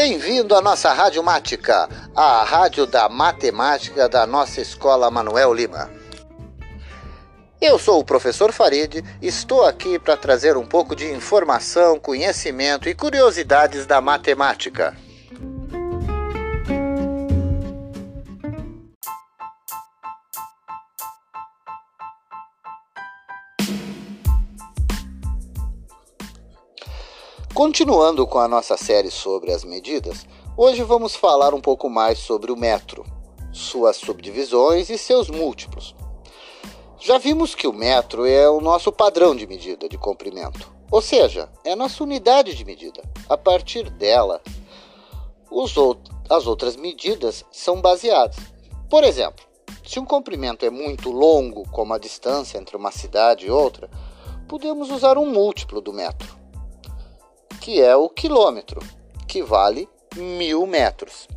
Bem-vindo à nossa Rádio Mática, a rádio da matemática da nossa escola Manuel Lima. Eu sou o professor Farid, estou aqui para trazer um pouco de informação, conhecimento e curiosidades da matemática. Continuando com a nossa série sobre as medidas, hoje vamos falar um pouco mais sobre o metro, suas subdivisões e seus múltiplos. Já vimos que o metro é o nosso padrão de medida de comprimento, ou seja, é a nossa unidade de medida. A partir dela, as outras medidas são baseadas. Por exemplo, se um comprimento é muito longo, como a distância entre uma cidade e outra, podemos usar um múltiplo do metro que é o quilômetro, que vale mil metros.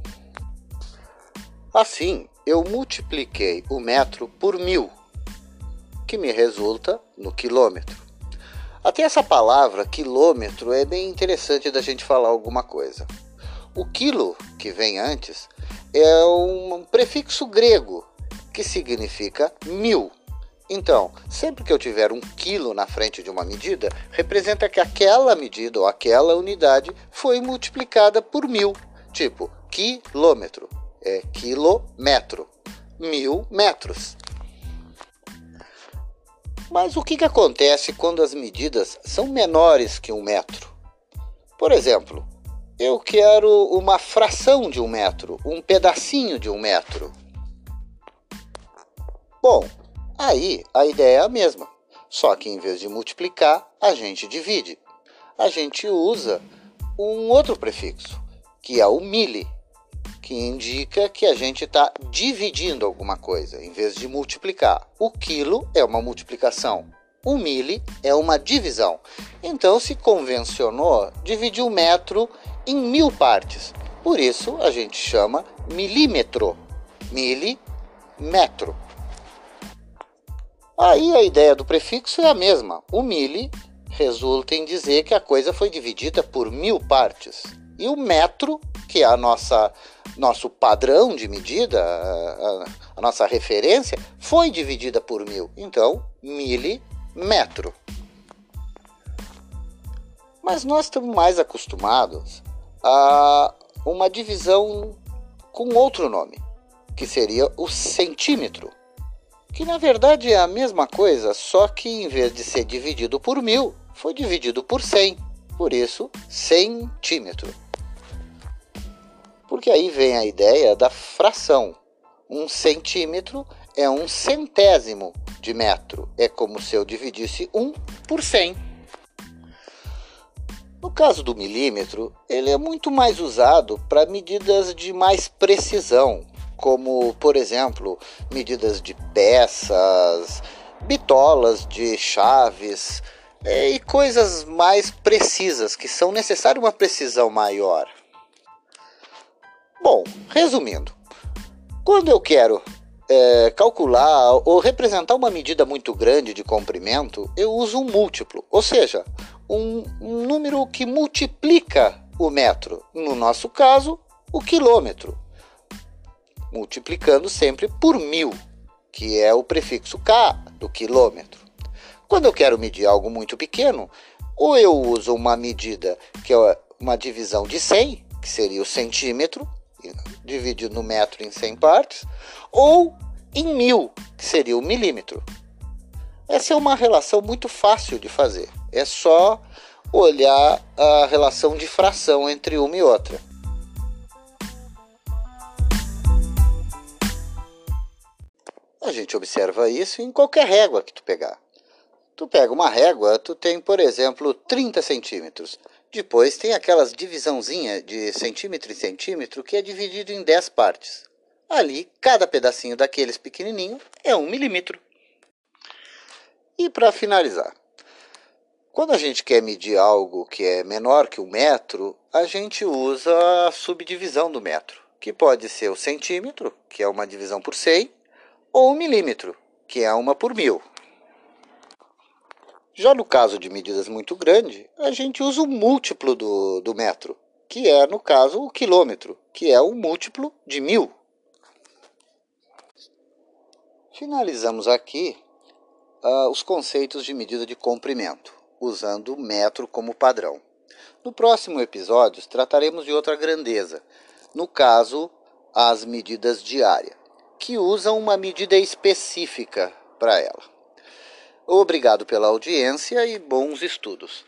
Assim, eu multipliquei o metro por mil, que me resulta no quilômetro. Até essa palavra quilômetro é bem interessante da gente falar alguma coisa. O quilo, que vem antes, é um prefixo grego que significa mil. Então, sempre que eu tiver um quilo na frente de uma medida, representa que aquela medida ou aquela unidade foi multiplicada por mil. Tipo, quilômetro é quilômetro, mil metros. Mas o que, que acontece quando as medidas são menores que um metro? Por exemplo, eu quero uma fração de um metro, um pedacinho de um metro. Bom, Aí a ideia é a mesma, só que em vez de multiplicar, a gente divide. A gente usa um outro prefixo, que é o mili, que indica que a gente está dividindo alguma coisa em vez de multiplicar. O quilo é uma multiplicação, o mili é uma divisão. Então se convencionou dividir o metro em mil partes. Por isso a gente chama milímetro. Milimetro. Aí a ideia do prefixo é a mesma. O mili resulta em dizer que a coisa foi dividida por mil partes. E o metro, que é a nossa nosso padrão de medida, a, a nossa referência, foi dividida por mil. Então, milimetro. Mas nós estamos mais acostumados a uma divisão com outro nome, que seria o centímetro que na verdade é a mesma coisa, só que em vez de ser dividido por mil, foi dividido por 100, por isso centímetro. Porque aí vem a ideia da fração. Um centímetro é um centésimo de metro, é como se eu dividisse 1 por 100. No caso do milímetro, ele é muito mais usado para medidas de mais precisão, como, por exemplo, medidas de peças, bitolas de chaves é, e coisas mais precisas que são necessárias uma precisão maior. Bom, resumindo, quando eu quero é, calcular ou representar uma medida muito grande de comprimento, eu uso um múltiplo, ou seja, um, um número que multiplica o metro, no nosso caso, o quilômetro multiplicando sempre por mil, que é o prefixo K do quilômetro. Quando eu quero medir algo muito pequeno, ou eu uso uma medida que é uma divisão de 100, que seria o centímetro, dividido no metro em 100 partes, ou em mil, que seria o milímetro. Essa é uma relação muito fácil de fazer. É só olhar a relação de fração entre uma e outra. A gente observa isso em qualquer régua que tu pegar. Tu pega uma régua, tu tem, por exemplo, 30 centímetros. Depois tem aquelas divisãozinha de centímetro em centímetro que é dividido em 10 partes. Ali, cada pedacinho daqueles pequenininho é um milímetro. E para finalizar, quando a gente quer medir algo que é menor que um metro, a gente usa a subdivisão do metro, que pode ser o centímetro, que é uma divisão por 100, ou um milímetro, que é uma por mil. Já no caso de medidas muito grandes, a gente usa o múltiplo do, do metro, que é, no caso, o quilômetro, que é um múltiplo de mil. Finalizamos aqui uh, os conceitos de medida de comprimento, usando o metro como padrão. No próximo episódio, trataremos de outra grandeza, no caso, as medidas diárias, que usam uma medida específica para ela. Obrigado pela audiência e bons estudos.